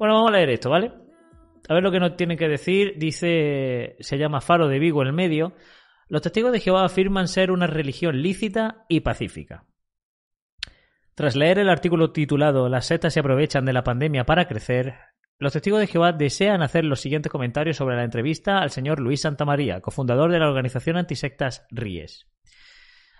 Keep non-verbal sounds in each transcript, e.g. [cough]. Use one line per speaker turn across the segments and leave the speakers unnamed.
Bueno, vamos a leer esto, ¿vale? A ver lo que nos tiene que decir. Dice, se llama Faro de Vigo el medio. Los testigos de Jehová afirman ser una religión lícita y pacífica. Tras leer el artículo titulado Las setas se aprovechan de la pandemia para crecer, los testigos de Jehová desean hacer los siguientes comentarios sobre la entrevista al señor Luis Santamaría, cofundador de la organización antisectas RIES.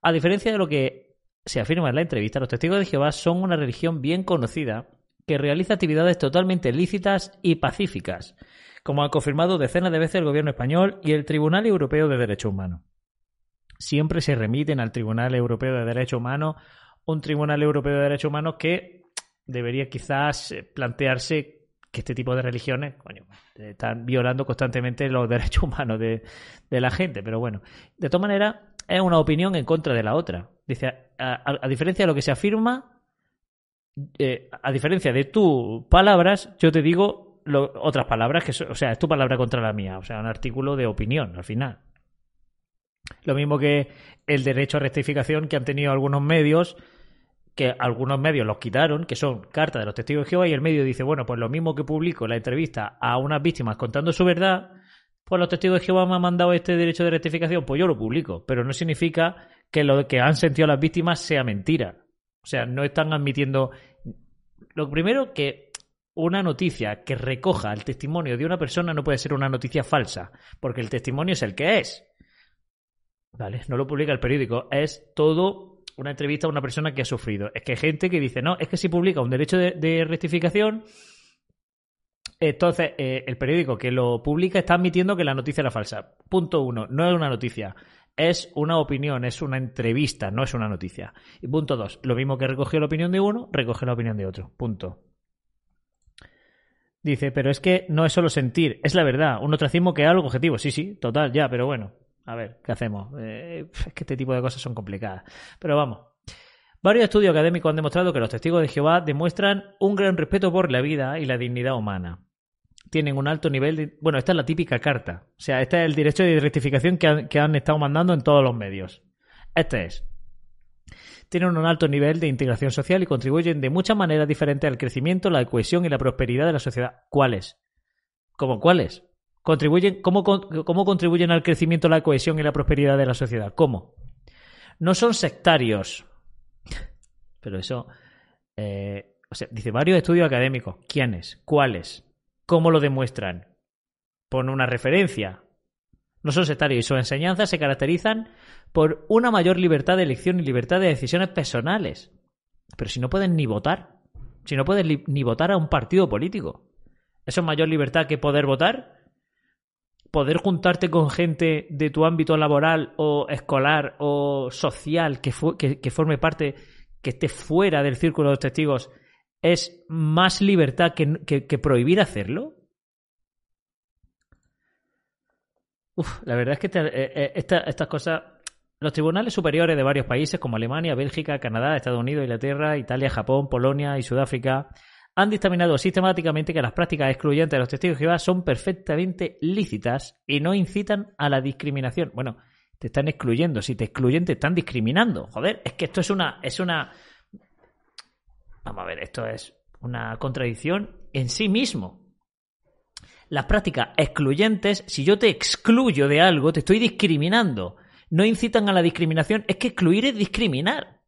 A diferencia de lo que se afirma en la entrevista, los testigos de Jehová son una religión bien conocida que realiza actividades totalmente lícitas y pacíficas, como ha confirmado decenas de veces el gobierno español y el Tribunal Europeo de Derechos Humanos. Siempre se remiten al Tribunal Europeo de Derechos Humanos, un Tribunal Europeo de Derechos Humanos que debería quizás plantearse que este tipo de religiones coño, están violando constantemente los [laughs] derechos humanos de, la gente. Pero bueno, de todas maneras, es una opinión en contra de la otra. Dice, a diferencia de lo que se afirma, eh, a diferencia de tus palabras, yo te digo otras palabras, que o sea, es tu palabra contra la mía, o sea, un artículo de opinión al final. Lo mismo que el derecho a rectificación que han tenido algunos medios, que algunos medios los quitaron, que son cartas de los testigos de Jehová, y el medio dice, bueno, pues lo mismo que publico la entrevista a unas víctimas contando su verdad, pues los testigos de Jehová me han mandado este derecho de rectificación, pues yo lo publico, pero no significa que lo que han sentido las víctimas sea mentira. O sea, no están admitiendo. Lo primero, que una noticia que recoja el testimonio de una persona no puede ser una noticia falsa, porque el testimonio es el que es. ¿Vale? No lo publica el periódico, es todo una entrevista a una persona que ha sufrido. Es que hay gente que dice, no, es que si publica un derecho de, rectificación, entonces eh, el periódico que lo publica está admitiendo que la noticia era falsa. Punto uno, no es una noticia es una opinión, es una entrevista, no es una noticia. Y punto dos, lo mismo que recogió la opinión de uno, recoge la opinión de otro. Punto. Dice, pero es que no es solo sentir, es la verdad, un ostracismo que es algo objetivo. Sí, sí, total, ya, pero bueno, a ver, ¿qué hacemos? Eh, es que este tipo de cosas son complicadas. Pero vamos. Varios estudios académicos han demostrado que los testigos de Jehová demuestran un gran respeto por la vida y la dignidad humana tienen un alto nivel de... Bueno, esta es la típica carta. O sea, este es el derecho de rectificación que han, que han estado mandando en todos los medios. Este es. Tienen un alto nivel de integración social y contribuyen de muchas maneras diferentes al crecimiento, la cohesión y la prosperidad de la sociedad. ¿Cuáles? ¿Cómo cuáles? ¿Contribuyen, cómo, ¿Cómo contribuyen al crecimiento, la cohesión y la prosperidad de la sociedad? ¿Cómo? No son sectarios. [laughs] Pero eso... Eh, o sea, dice varios estudios académicos. ¿Quiénes? ¿Cuáles? ¿Cómo lo demuestran? Pone una referencia. Son sectarios y sus enseñanzas se caracterizan por una mayor libertad de elección y libertad de decisiones personales. Pero si no pueden ni votar, si no puedes ni votar a un partido político, ¿eso es mayor libertad que poder votar? ¿Poder juntarte con gente de tu ámbito laboral o escolar o social que, que forme parte, que esté fuera del círculo de los testigos es más libertad que, prohibir hacerlo? Uf, la verdad es que eh, eh, estas cosas, los tribunales superiores de varios países como Alemania, Bélgica, Canadá, Estados Unidos, Inglaterra, Italia, Japón, Polonia y Sudáfrica han dictaminado sistemáticamente que las prácticas excluyentes de los testigos de Jehová son perfectamente lícitas y no incitan a la discriminación. Bueno, te están excluyendo. Si te excluyen, te están discriminando. Joder, es que esto es una, es una, Vamos a ver, esto es una contradicción en sí mismo. Las prácticas excluyentes, si yo te excluyo de algo, te estoy discriminando. No incitan a la discriminación, es que excluir es discriminar.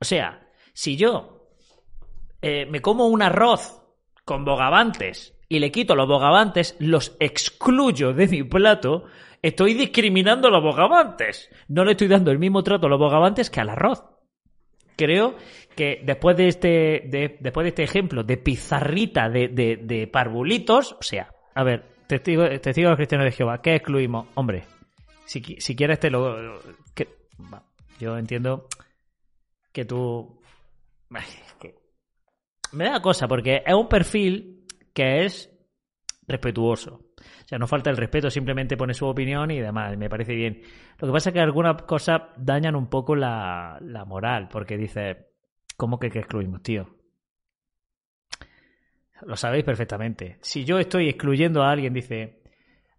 O sea, si yo eh, me como un arroz con bogavantes y le quito los bogavantes, los excluyo de mi plato, estoy discriminando a los bogavantes. No le estoy dando el mismo trato a los bogavantes que al arroz creo que después de este, después de este ejemplo de pizarrita de, de, parvulitos, o sea, a ver, testigo, testigo cristiano de Jehová, ¿qué excluimos? Hombre, si, si quieres te lo... Yo entiendo que tú... me da cosa, porque es un perfil que es respetuoso. O sea, no falta el respeto, simplemente pone su opinión y demás, me parece bien. Lo que pasa es que algunas cosas dañan un poco la, la moral, porque dice, ¿cómo que, que excluimos, tío? Lo sabéis perfectamente. Si yo estoy excluyendo a alguien, dice,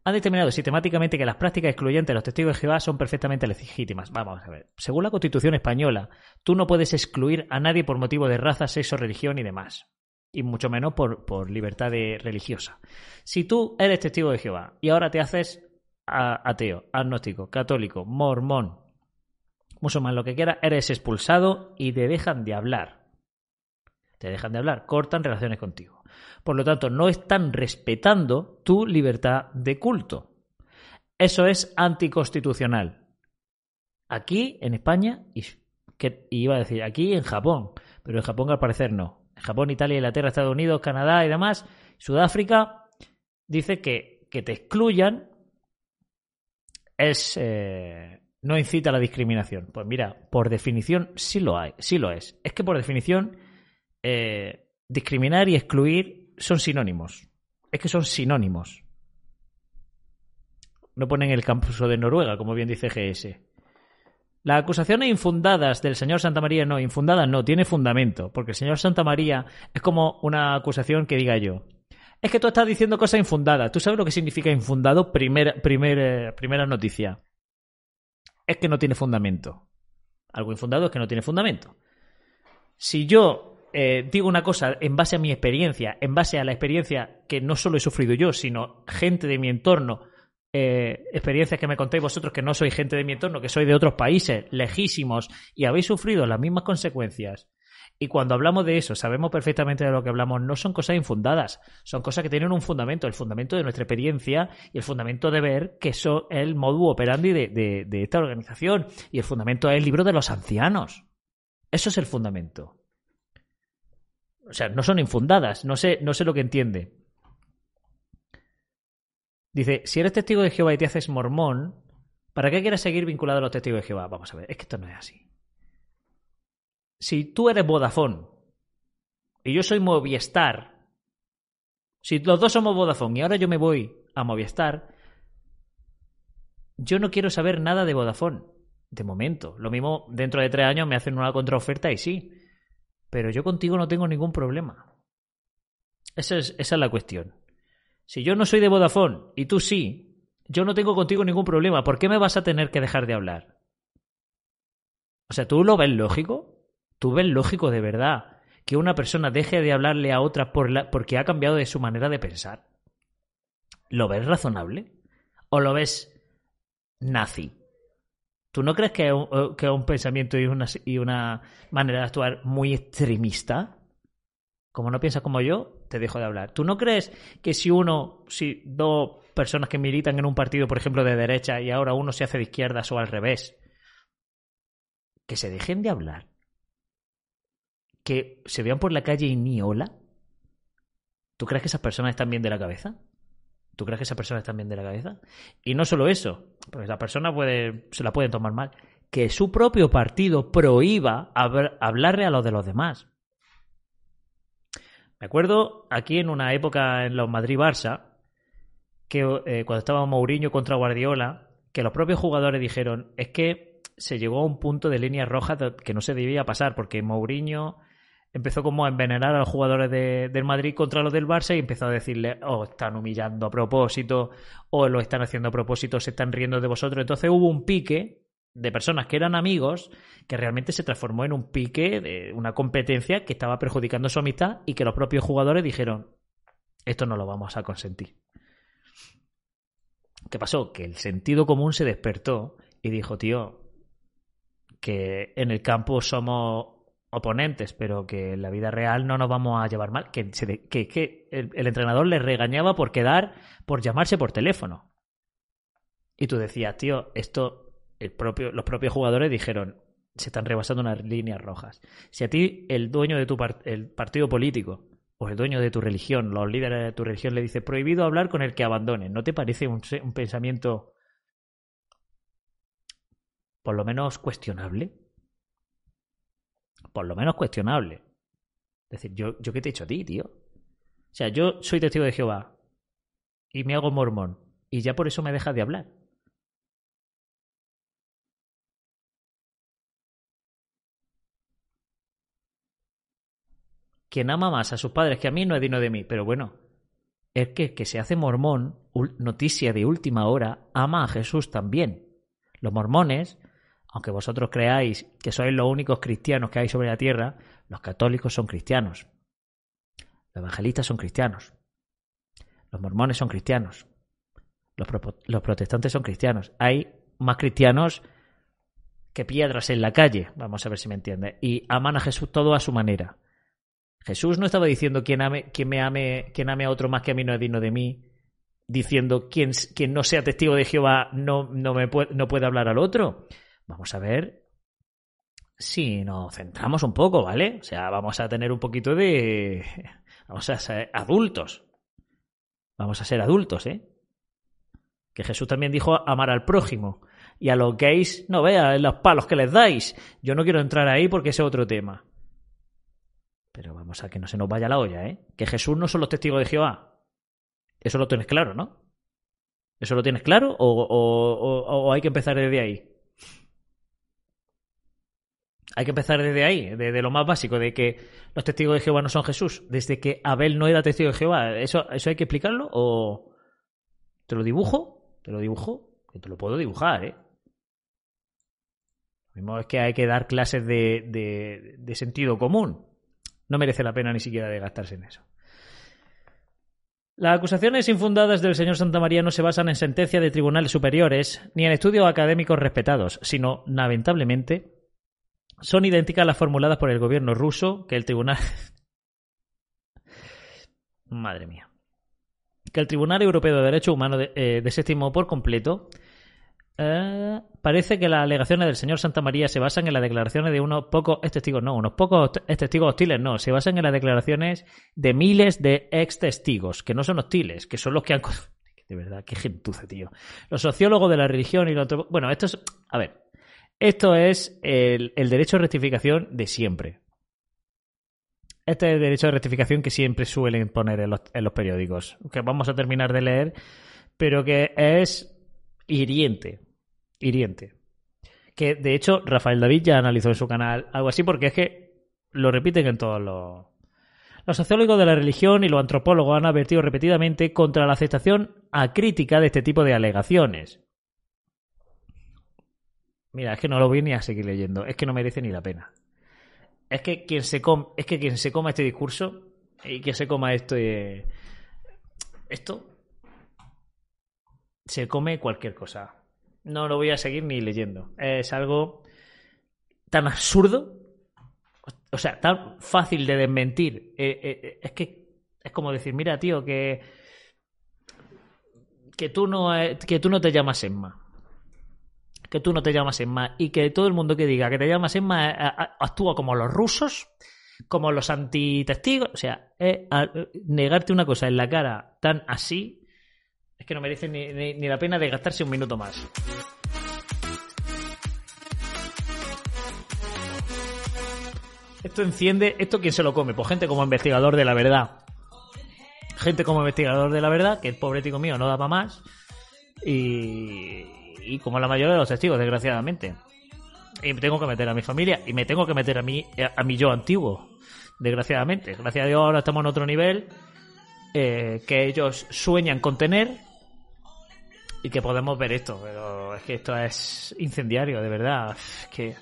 han determinado sistemáticamente que las prácticas excluyentes de los testigos de Jehová son perfectamente legítimas. Vamos a ver. Según la Constitución española, tú no puedes excluir a nadie por motivo de raza, sexo, religión y demás. Y mucho menos por, por libertad de religiosa. Si tú eres testigo de Jehová y ahora te haces ateo, agnóstico, católico, mormón, musulmán, lo que quiera, eres expulsado y te dejan de hablar. Te dejan de hablar, cortan relaciones contigo. Por lo tanto, no están respetando tu libertad de culto. Eso es anticonstitucional. Aquí, en España, y, iba a decir aquí en Japón, pero en Japón al parecer no. Japón, Italia, Inglaterra, Estados Unidos, Canadá y demás, Sudáfrica, dice que, que te excluyan es eh, no incita a la discriminación. Pues mira, por definición sí lo hay, sí lo es. Es que por definición eh, discriminar y excluir son sinónimos. Es que son sinónimos. No ponen el campus de Noruega, como bien dice GS. Las acusaciones infundadas del señor Santa María no, infundadas no, tiene fundamento, porque el señor Santa María es como una acusación que diga yo. Es que tú estás diciendo cosas infundadas. ¿Tú sabes lo que significa infundado? Primer, eh, primera noticia. Es que no tiene fundamento. Algo infundado es que no tiene fundamento. Si yo eh, digo una cosa en base a mi experiencia, en base a la experiencia que no solo he sufrido yo, sino gente de mi entorno, eh, experiencias que me contéis vosotros que no sois gente de mi entorno, que sois de otros países lejísimos y habéis sufrido las mismas consecuencias. Y cuando hablamos de eso, sabemos perfectamente de lo que hablamos, no son cosas infundadas, son cosas que tienen un fundamento, el fundamento de nuestra experiencia y el fundamento de ver que eso es el modus operandi de, de esta organización y el fundamento es el libro de los ancianos. Eso es el fundamento. O sea, no son infundadas. No sé, no sé lo que entiende. Dice, si eres testigo de Jehová y te haces mormón, ¿para qué quieres seguir vinculado a los testigos de Jehová? Vamos a ver, es que esto no es así. Si tú eres Vodafone y yo soy Movistar, si los dos somos Vodafone y ahora yo me voy a Movistar, yo no quiero saber nada de Vodafone, de momento. Lo mismo, dentro de tres años me hacen una contraoferta y sí. Pero yo contigo no tengo ningún problema. Esa es, esa es la cuestión. Si yo no soy de Vodafone y tú sí, yo no tengo contigo ningún problema. ¿Por qué me vas a tener que dejar de hablar? O sea, ¿tú lo ves lógico? ¿Tú ves lógico de verdad que una persona deje de hablarle a otra por la, porque ha cambiado de su manera de pensar? ¿Lo ves razonable? ¿O lo ves nazi? ¿Tú no crees que es un, eh, pensamiento y una, y una manera de actuar muy extremista? Como no piensas como yo, te dejo de hablar. ¿Tú no crees que si uno, si dos personas que militan en un partido, por ejemplo, de derecha y ahora uno se hace de izquierdas o al revés, que se dejen de hablar? ¿Que se vean por la calle y ni hola? ¿Tú crees que esas personas están bien de la cabeza? ¿Tú crees que esa persona está bien de la cabeza? Y no solo eso, porque la persona puede, se la pueden tomar mal, que su propio partido prohíba hablarle a los de los demás. Me acuerdo aquí en una época en los Madrid-Barça, que eh, cuando estaba Mourinho contra Guardiola, que los propios jugadores dijeron, es que se llegó a un punto de línea roja que no se debía pasar, porque Mourinho empezó como a envenenar a los jugadores de, del Madrid contra los del Barça y empezó a decirle, oh, están humillando a propósito, o lo están haciendo a propósito, se están riendo de vosotros. Entonces hubo un pique de personas que eran amigos que realmente se transformó en un pique de una competencia que estaba perjudicando su amistad y que los propios jugadores dijeron, esto no lo vamos a consentir. ¿Qué pasó? Que el sentido común se despertó y dijo, tío, que en el campo somos oponentes, pero que en la vida real no nos vamos a llevar mal. Que, que, el, entrenador le regañaba por quedar, por llamarse por teléfono. Y tú decías, tío, esto, los propios jugadores dijeron, se están rebasando unas líneas rojas. Si a ti el dueño de tu el partido político o el dueño de tu religión, los líderes de tu religión le dice prohibido hablar con el que abandone, ¿no te parece un, un pensamiento por lo menos cuestionable? por lo menos cuestionable. Es decir, yo, yo qué te he hecho a ti, tío. O sea, yo soy testigo de Jehová y me hago mormón y ya por eso me deja de hablar. Quien ama más a sus padres que a mí no es digno de mí, pero bueno, es que que se hace mormón, noticia de última hora, ama a Jesús también. Los mormones, aunque vosotros creáis que sois los únicos cristianos que hay sobre la tierra, los católicos son cristianos. Los evangelistas son cristianos. Los mormones son cristianos. Los, protestantes son cristianos. Hay más cristianos que piedras en la calle, vamos a ver si me entiende. Y aman a Jesús todo a su manera. Jesús no estaba diciendo quien, ame, quien me ame, quien ame a otro más que a mí no es digno de mí, diciendo quien, quien no sea testigo de Jehová no, no, me puede, no puede hablar al otro. Vamos a ver si nos centramos un poco, ¿vale? O sea, vamos a tener un poquito de... [laughs] Vamos a ser adultos. Vamos a ser adultos, ¿eh? Que Jesús también dijo amar al prójimo. Y a los gays, no vean los palos que les dais. Yo no quiero entrar ahí porque ese es otro tema. Pero vamos a que no se nos vaya la olla, ¿eh? Que Jesús no son los testigos de Jehová. Eso lo tienes claro, ¿no? ¿Eso lo tienes claro o, hay que empezar desde ahí? Hay que empezar desde ahí, desde lo más básico, de que los testigos de Jehová no son Jesús, desde que Abel no era testigo de Jehová. ¿Eso, eso hay que explicarlo o te lo dibujo? ¿Te lo dibujo? Que te lo puedo dibujar, ¿eh? Lo mismo es que hay que dar clases de, de, sentido común. No merece la pena ni siquiera de gastarse en eso. Las acusaciones infundadas del señor Santa María no se basan en sentencias de tribunales superiores ni en estudios académicos respetados, sino, lamentablemente, son idénticas a las formuladas por el gobierno ruso que el tribunal... [laughs] Madre mía. Que el Tribunal Europeo de Derechos Humanos eh, desestimó por completo. Eh, parece que las alegaciones del señor Santa María se basan en las declaraciones de unos pocos testigos, no, unos pocos testigos hostiles, no, se basan en las declaraciones de miles de ex testigos, que no son hostiles, que son los que han... [laughs] De verdad, qué gentuza, tío. Los sociólogos de la religión y los... Bueno, esto es... A ver, esto es el, derecho de rectificación de siempre. Este es el derecho de rectificación que siempre suelen poner en los periódicos, que vamos a terminar de leer, pero que es hiriente. Hiriente. Que de hecho Rafael David ya analizó en su canal algo así, porque es que lo repiten en todos los. Los sociólogos de la religión y los antropólogos han advertido repetidamente contra la aceptación acrítica de este tipo de alegaciones. Mira, es que no lo voy ni a seguir leyendo. Es que no merece ni la pena. Es que quien se, es que quien se coma este discurso y quien se coma esto, esto se come cualquier cosa. No lo voy a seguir ni leyendo. Es algo tan absurdo, o sea, tan fácil de desmentir. Eh, eh, es que es como decir, mira, tío, que que tú no que tú no te llamas Emma que tú no te llamas Emma y que todo el mundo que diga que te llamas Emma eh, actúa como los rusos, como los antitestigos. O sea, negarte una cosa en la cara tan así es que no merece ni, ni la pena de gastarse un minuto más. Esto enciende, esto quién se lo come, pues gente como investigador de la verdad. Gente como investigador de la verdad, que el pobre tío mío no daba más. Y, y como la mayoría de los testigos, desgraciadamente. Y me tengo que meter a mi familia y me tengo que meter a mí a mi yo antiguo, desgraciadamente. Gracias a Dios ahora estamos en otro nivel eh, que ellos sueñan con tener y que podemos ver esto. Pero es que esto es incendiario, de verdad. Que